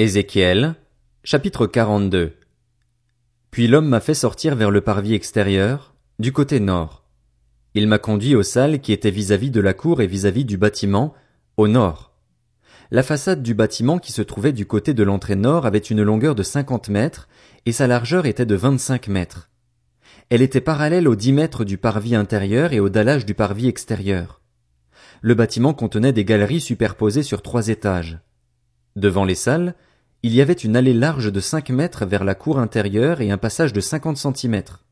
Ézéchiel, chapitre 42 Puis l'homme m'a fait sortir vers le parvis extérieur, du côté nord. Il m'a conduit aux salles qui étaient vis-à-vis de la cour et vis-à-vis du bâtiment, au nord. La façade du bâtiment qui se trouvait du côté de l'entrée nord avait une longueur de cinquante mètres, et sa largeur était de vingt-cinq mètres. Elle était parallèle aux dix mètres du parvis intérieur et au dallage du parvis extérieur. Le bâtiment contenait des galeries superposées sur trois étages. Devant les salles, il y avait une allée large de cinq mètres vers la cour intérieure et un passage de cinquante centimètres.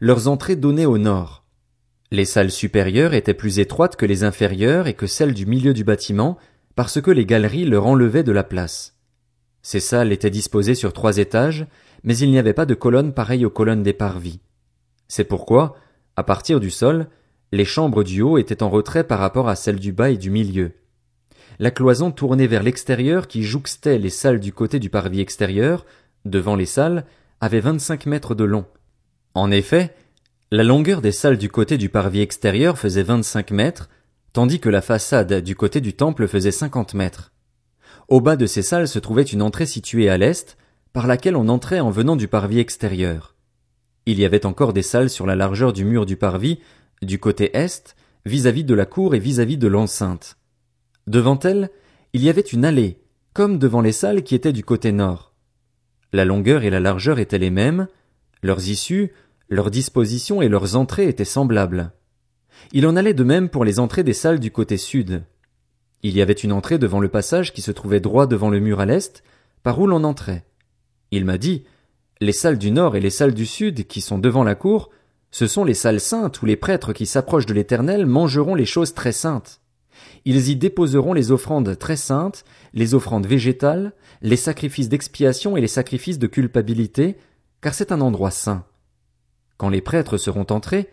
Leurs entrées donnaient au nord. Les salles supérieures étaient plus étroites que les inférieures et que celles du milieu du bâtiment, parce que les galeries leur enlevaient de la place. Ces salles étaient disposées sur trois étages, mais il n'y avait pas de colonnes pareilles aux colonnes des parvis. C'est pourquoi, à partir du sol, les chambres du haut étaient en retrait par rapport à celles du bas et du milieu la cloison tournée vers l'extérieur qui jouxtait les salles du côté du parvis extérieur, devant les salles, avait vingt-cinq mètres de long. En effet, la longueur des salles du côté du parvis extérieur faisait vingt-cinq mètres, tandis que la façade du côté du temple faisait cinquante mètres. Au bas de ces salles se trouvait une entrée située à l'est, par laquelle on entrait en venant du parvis extérieur. Il y avait encore des salles sur la largeur du mur du parvis, du côté est, vis-à-vis de la cour et vis-à-vis de l'enceinte. Devant elle, il y avait une allée, comme devant les salles qui étaient du côté nord. La longueur et la largeur étaient les mêmes, leurs issues, leurs dispositions et leurs entrées étaient semblables. Il en allait de même pour les entrées des salles du côté sud. Il y avait une entrée devant le passage qui se trouvait droit devant le mur à l'est, par où l'on entrait. Il m'a dit, les salles du nord et les salles du sud qui sont devant la cour, ce sont les salles saintes où les prêtres qui s'approchent de l'éternel mangeront les choses très saintes. Ils y déposeront les offrandes très saintes, les offrandes végétales, les sacrifices d'expiation et les sacrifices de culpabilité, car c'est un endroit saint. Quand les prêtres seront entrés,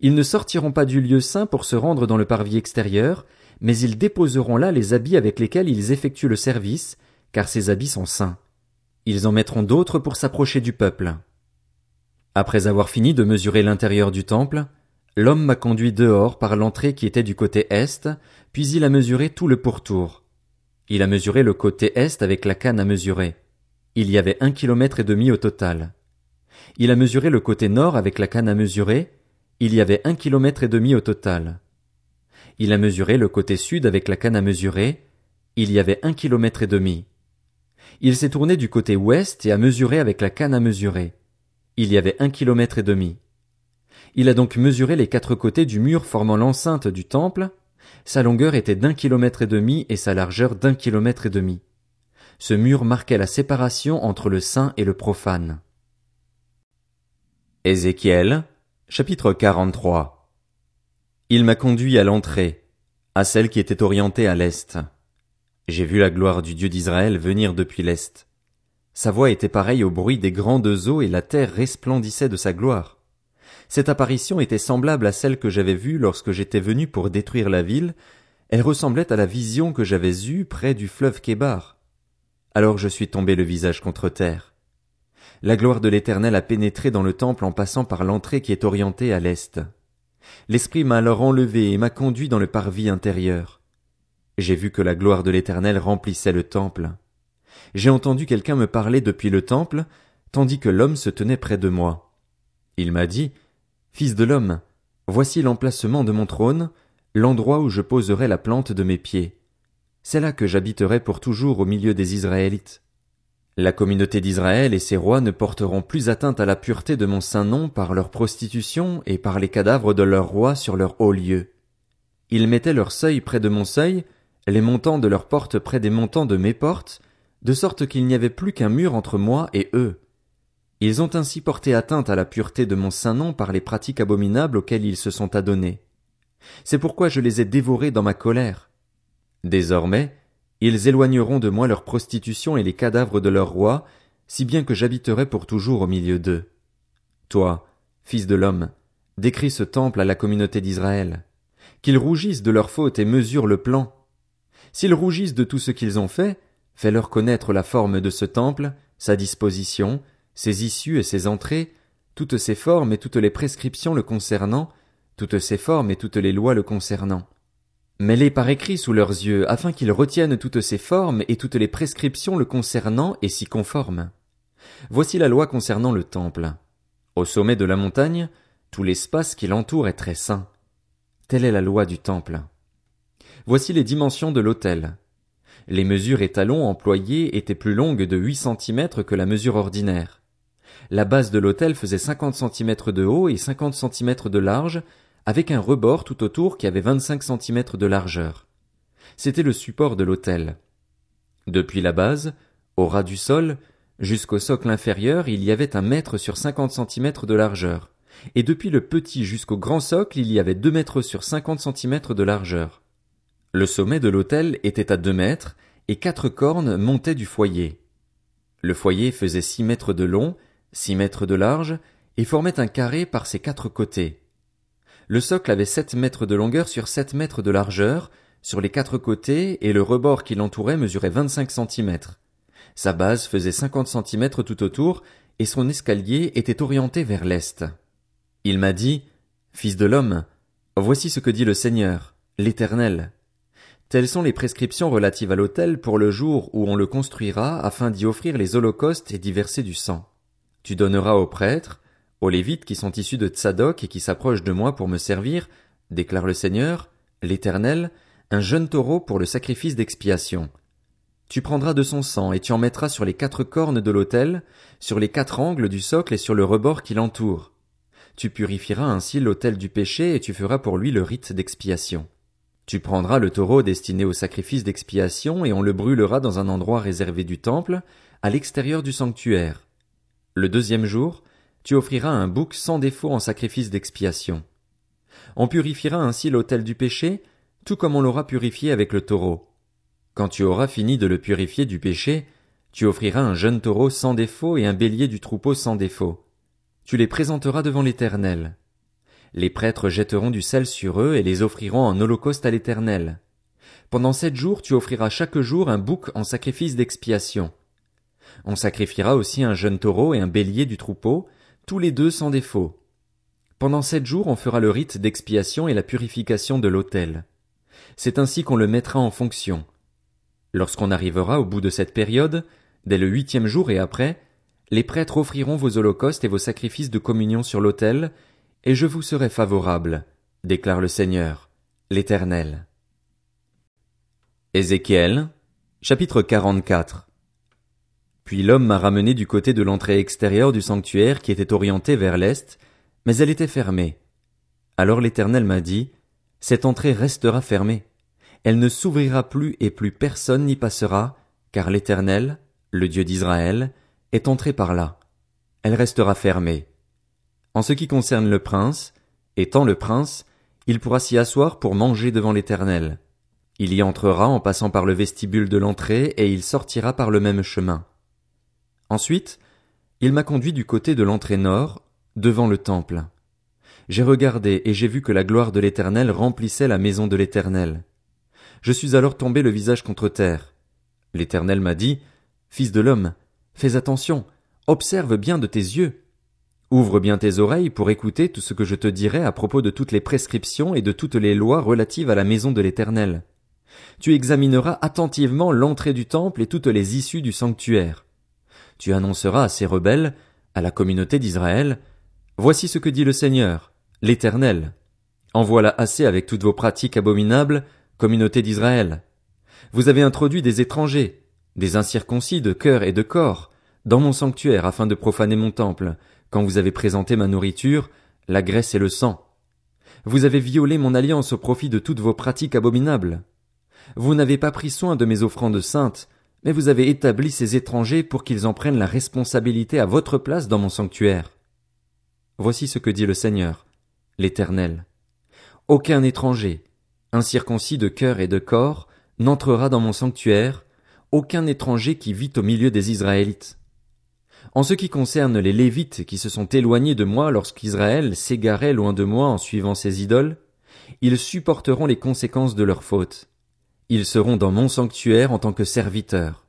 ils ne sortiront pas du lieu saint pour se rendre dans le parvis extérieur, mais ils déposeront là les habits avec lesquels ils effectuent le service, car ces habits sont saints. Ils en mettront d'autres pour s'approcher du peuple. Après avoir fini de mesurer l'intérieur du temple, L'homme m'a conduit dehors par l'entrée qui était du côté est, puis il a mesuré tout le pourtour. Il a mesuré le côté est avec la canne à mesurer. Il y avait un kilomètre et demi au total. Il a mesuré le côté nord avec la canne à mesurer. Il y avait un kilomètre et demi au total. Il a mesuré le côté sud avec la canne à mesurer. Il y avait un kilomètre et demi. Il s'est tourné du côté ouest et a mesuré avec la canne à mesurer. Il y avait un kilomètre et demi. Il a donc mesuré les quatre côtés du mur formant l'enceinte du temple. Sa longueur était d'un kilomètre et demi et sa largeur d'un kilomètre et demi. Ce mur marquait la séparation entre le saint et le profane. Ézéchiel, chapitre 43 Il m'a conduit à l'entrée, à celle qui était orientée à l'est. J'ai vu la gloire du Dieu d'Israël venir depuis l'est. Sa voix était pareille au bruit des grandes eaux et la terre resplendissait de sa gloire. Cette apparition était semblable à celle que j'avais vue lorsque j'étais venu pour détruire la ville, elle ressemblait à la vision que j'avais eue près du fleuve Kébar. Alors je suis tombé le visage contre terre. La gloire de l'Éternel a pénétré dans le temple en passant par l'entrée qui est orientée à l'est. L'Esprit m'a alors enlevé et m'a conduit dans le parvis intérieur. J'ai vu que la gloire de l'Éternel remplissait le temple. J'ai entendu quelqu'un me parler depuis le temple, tandis que l'homme se tenait près de moi. Il m'a dit, Fils de l'homme, voici l'emplacement de mon trône, l'endroit où je poserai la plante de mes pieds. C'est là que j'habiterai pour toujours au milieu des Israélites. La communauté d'Israël et ses rois ne porteront plus atteinte à la pureté de mon saint nom par leur prostitution et par les cadavres de leurs rois sur leur haut lieu. Ils mettaient leur seuil près de mon seuil, les montants de leurs portes près des montants de mes portes, de sorte qu'il n'y avait plus qu'un mur entre moi et eux. Ils ont ainsi porté atteinte à la pureté de mon saint nom par les pratiques abominables auxquelles ils se sont adonnés. C'est pourquoi je les ai dévorés dans ma colère. Désormais, ils éloigneront de moi leur prostitution et les cadavres de leurs rois, si bien que j'habiterai pour toujours au milieu d'eux. Toi, fils de l'homme, décris ce temple à la communauté d'Israël. Qu'ils rougissent de leurs fautes et mesurent le plan. S'ils rougissent de tout ce qu'ils ont fait, fais-leur connaître la forme de ce temple, sa disposition, ses issues et ses entrées, toutes ses formes et toutes les prescriptions le concernant, toutes ses formes et toutes les lois le concernant. Mets-les par écrit sous leurs yeux, afin qu'ils retiennent toutes ces formes et toutes les prescriptions le concernant et s'y conforment. Voici la loi concernant le temple. Au sommet de la montagne, tout l'espace qui l'entoure est très saint. Telle est la loi du temple. Voici les dimensions de l'autel. Les mesures et talons employés étaient plus longues de huit centimètres que la mesure ordinaire. La base de l'autel faisait cinquante centimètres de haut et cinquante centimètres de large, avec un rebord tout autour qui avait vingt-cinq centimètres de largeur. C'était le support de l'autel. Depuis la base, au ras du sol, jusqu'au socle inférieur, il y avait un mètre sur cinquante centimètres de largeur, et depuis le petit jusqu'au grand socle, il y avait deux mètres sur cinquante centimètres de largeur. Le sommet de l'autel était à deux mètres, et quatre cornes montaient du foyer. Le foyer faisait six mètres de long, six mètres de large, et formait un carré par ses quatre côtés. Le socle avait sept mètres de longueur sur sept mètres de largeur, sur les quatre côtés, et le rebord qui l'entourait mesurait vingt-cinq centimètres. Sa base faisait cinquante centimètres tout autour, et son escalier était orienté vers l'est. Il m'a dit, Fils de l'homme, voici ce que dit le Seigneur, l'Éternel. Telles sont les prescriptions relatives à l'autel pour le jour où on le construira afin d'y offrir les holocaustes et d'y verser du sang. Tu donneras aux prêtres, aux Lévites qui sont issus de Tsadok et qui s'approchent de moi pour me servir, déclare le Seigneur, l'Éternel, un jeune taureau pour le sacrifice d'expiation. Tu prendras de son sang et tu en mettras sur les quatre cornes de l'autel, sur les quatre angles du socle et sur le rebord qui l'entoure. Tu purifieras ainsi l'autel du péché et tu feras pour lui le rite d'expiation. Tu prendras le taureau destiné au sacrifice d'expiation et on le brûlera dans un endroit réservé du temple, à l'extérieur du sanctuaire. Le deuxième jour, tu offriras un bouc sans défaut en sacrifice d'expiation. On purifiera ainsi l'autel du péché, tout comme on l'aura purifié avec le taureau. Quand tu auras fini de le purifier du péché, tu offriras un jeune taureau sans défaut et un bélier du troupeau sans défaut. Tu les présenteras devant l'Éternel. Les prêtres jetteront du sel sur eux et les offriront en holocauste à l'Éternel. Pendant sept jours tu offriras chaque jour un bouc en sacrifice d'expiation. On sacrifiera aussi un jeune taureau et un bélier du troupeau, tous les deux sans défaut. Pendant sept jours on fera le rite d'expiation et la purification de l'autel. C'est ainsi qu'on le mettra en fonction. Lorsqu'on arrivera au bout de cette période, dès le huitième jour et après, les prêtres offriront vos holocaustes et vos sacrifices de communion sur l'autel, et je vous serai favorable, déclare le Seigneur, l'Éternel. Ézéchiel, chapitre 44 puis l'homme m'a ramené du côté de l'entrée extérieure du sanctuaire qui était orientée vers l'est, mais elle était fermée. Alors l'Éternel m'a dit, Cette entrée restera fermée. Elle ne s'ouvrira plus et plus personne n'y passera, car l'Éternel, le Dieu d'Israël, est entré par là. Elle restera fermée. En ce qui concerne le prince, étant le prince, il pourra s'y asseoir pour manger devant l'Éternel. Il y entrera en passant par le vestibule de l'entrée et il sortira par le même chemin. Ensuite, il m'a conduit du côté de l'entrée nord, devant le temple. J'ai regardé et j'ai vu que la gloire de l'Éternel remplissait la maison de l'Éternel. Je suis alors tombé le visage contre terre. L'Éternel m'a dit, Fils de l'homme, fais attention, observe bien de tes yeux. Ouvre bien tes oreilles pour écouter tout ce que je te dirai à propos de toutes les prescriptions et de toutes les lois relatives à la maison de l'Éternel. Tu examineras attentivement l'entrée du temple et toutes les issues du sanctuaire tu annonceras à ces rebelles, à la communauté d'Israël, Voici ce que dit le Seigneur, l'Éternel. En voilà assez avec toutes vos pratiques abominables, communauté d'Israël. Vous avez introduit des étrangers, des incirconcis de cœur et de corps, dans mon sanctuaire afin de profaner mon temple, quand vous avez présenté ma nourriture, la graisse et le sang. Vous avez violé mon alliance au profit de toutes vos pratiques abominables. Vous n'avez pas pris soin de mes offrandes saintes, mais vous avez établi ces étrangers pour qu'ils en prennent la responsabilité à votre place dans mon sanctuaire. Voici ce que dit le Seigneur, l'Éternel. Aucun étranger, incirconcis de cœur et de corps, n'entrera dans mon sanctuaire, aucun étranger qui vit au milieu des Israélites. En ce qui concerne les Lévites qui se sont éloignés de moi lorsqu'Israël s'égarait loin de moi en suivant ses idoles, ils supporteront les conséquences de leurs fautes. Ils seront dans mon sanctuaire en tant que serviteurs.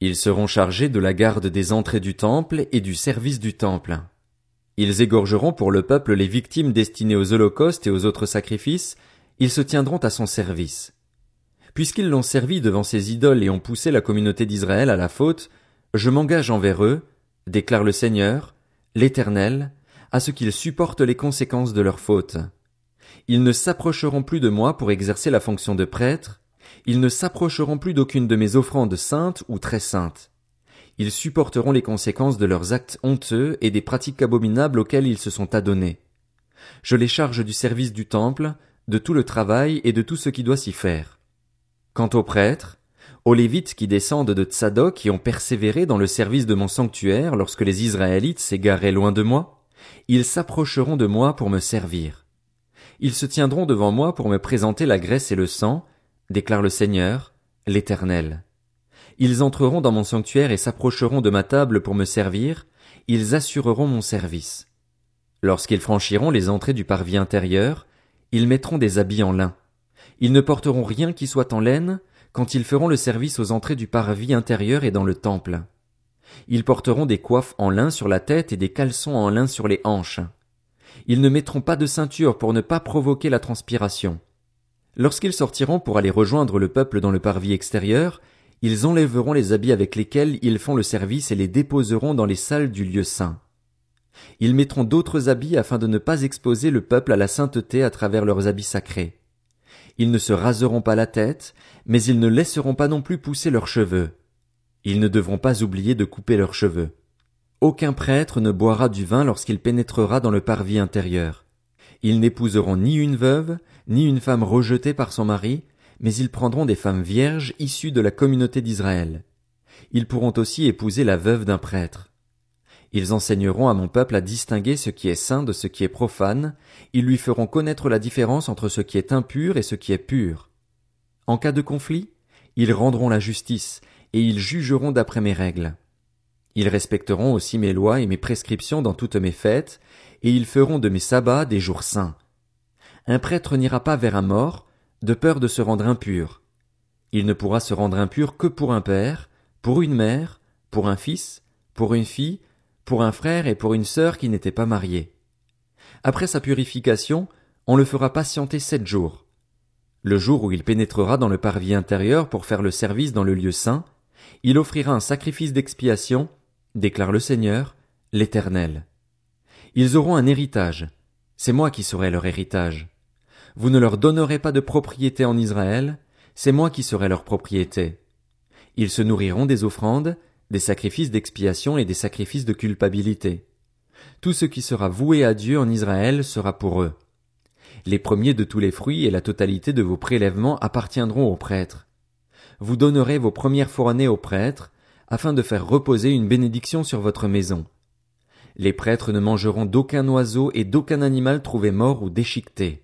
Ils seront chargés de la garde des entrées du temple et du service du temple. Ils égorgeront pour le peuple les victimes destinées aux holocaustes et aux autres sacrifices, ils se tiendront à son service. Puisqu'ils l'ont servi devant ses idoles et ont poussé la communauté d'Israël à la faute, je m'engage envers eux, déclare le Seigneur, l'Éternel, à ce qu'ils supportent les conséquences de leur faute. Ils ne s'approcheront plus de moi pour exercer la fonction de prêtre, ils ne s'approcheront plus d'aucune de mes offrandes saintes ou très saintes. Ils supporteront les conséquences de leurs actes honteux et des pratiques abominables auxquelles ils se sont adonnés. Je les charge du service du temple, de tout le travail et de tout ce qui doit s'y faire. Quant aux prêtres, aux Lévites qui descendent de Tsadok et ont persévéré dans le service de mon sanctuaire lorsque les Israélites s'égaraient loin de moi, ils s'approcheront de moi pour me servir. Ils se tiendront devant moi pour me présenter la graisse et le sang, déclare le Seigneur, l'Éternel. Ils entreront dans mon sanctuaire et s'approcheront de ma table pour me servir, ils assureront mon service. Lorsqu'ils franchiront les entrées du parvis intérieur, ils mettront des habits en lin. Ils ne porteront rien qui soit en laine, quand ils feront le service aux entrées du parvis intérieur et dans le temple. Ils porteront des coiffes en lin sur la tête et des caleçons en lin sur les hanches. Ils ne mettront pas de ceinture pour ne pas provoquer la transpiration. Lorsqu'ils sortiront pour aller rejoindre le peuple dans le parvis extérieur, ils enlèveront les habits avec lesquels ils font le service et les déposeront dans les salles du lieu saint. Ils mettront d'autres habits afin de ne pas exposer le peuple à la sainteté à travers leurs habits sacrés. Ils ne se raseront pas la tête, mais ils ne laisseront pas non plus pousser leurs cheveux. Ils ne devront pas oublier de couper leurs cheveux. Aucun prêtre ne boira du vin lorsqu'il pénétrera dans le parvis intérieur. Ils n'épouseront ni une veuve, ni une femme rejetée par son mari, mais ils prendront des femmes vierges issues de la communauté d'Israël. Ils pourront aussi épouser la veuve d'un prêtre. Ils enseigneront à mon peuple à distinguer ce qui est saint de ce qui est profane, ils lui feront connaître la différence entre ce qui est impur et ce qui est pur. En cas de conflit, ils rendront la justice, et ils jugeront d'après mes règles. Ils respecteront aussi mes lois et mes prescriptions dans toutes mes fêtes, et ils feront de mes sabbats des jours saints. Un prêtre n'ira pas vers un mort, de peur de se rendre impur. Il ne pourra se rendre impur que pour un père, pour une mère, pour un fils, pour une fille, pour un frère et pour une sœur qui n'étaient pas mariés. Après sa purification, on le fera patienter sept jours. Le jour où il pénétrera dans le parvis intérieur pour faire le service dans le lieu saint, il offrira un sacrifice d'expiation, déclare le Seigneur, l'Éternel. Ils auront un héritage. C'est moi qui serai leur héritage. Vous ne leur donnerez pas de propriété en Israël, c'est moi qui serai leur propriété. Ils se nourriront des offrandes, des sacrifices d'expiation et des sacrifices de culpabilité. Tout ce qui sera voué à Dieu en Israël sera pour eux. Les premiers de tous les fruits et la totalité de vos prélèvements appartiendront aux prêtres. Vous donnerez vos premières fournées aux prêtres, afin de faire reposer une bénédiction sur votre maison. Les prêtres ne mangeront d'aucun oiseau et d'aucun animal trouvé mort ou déchiqueté.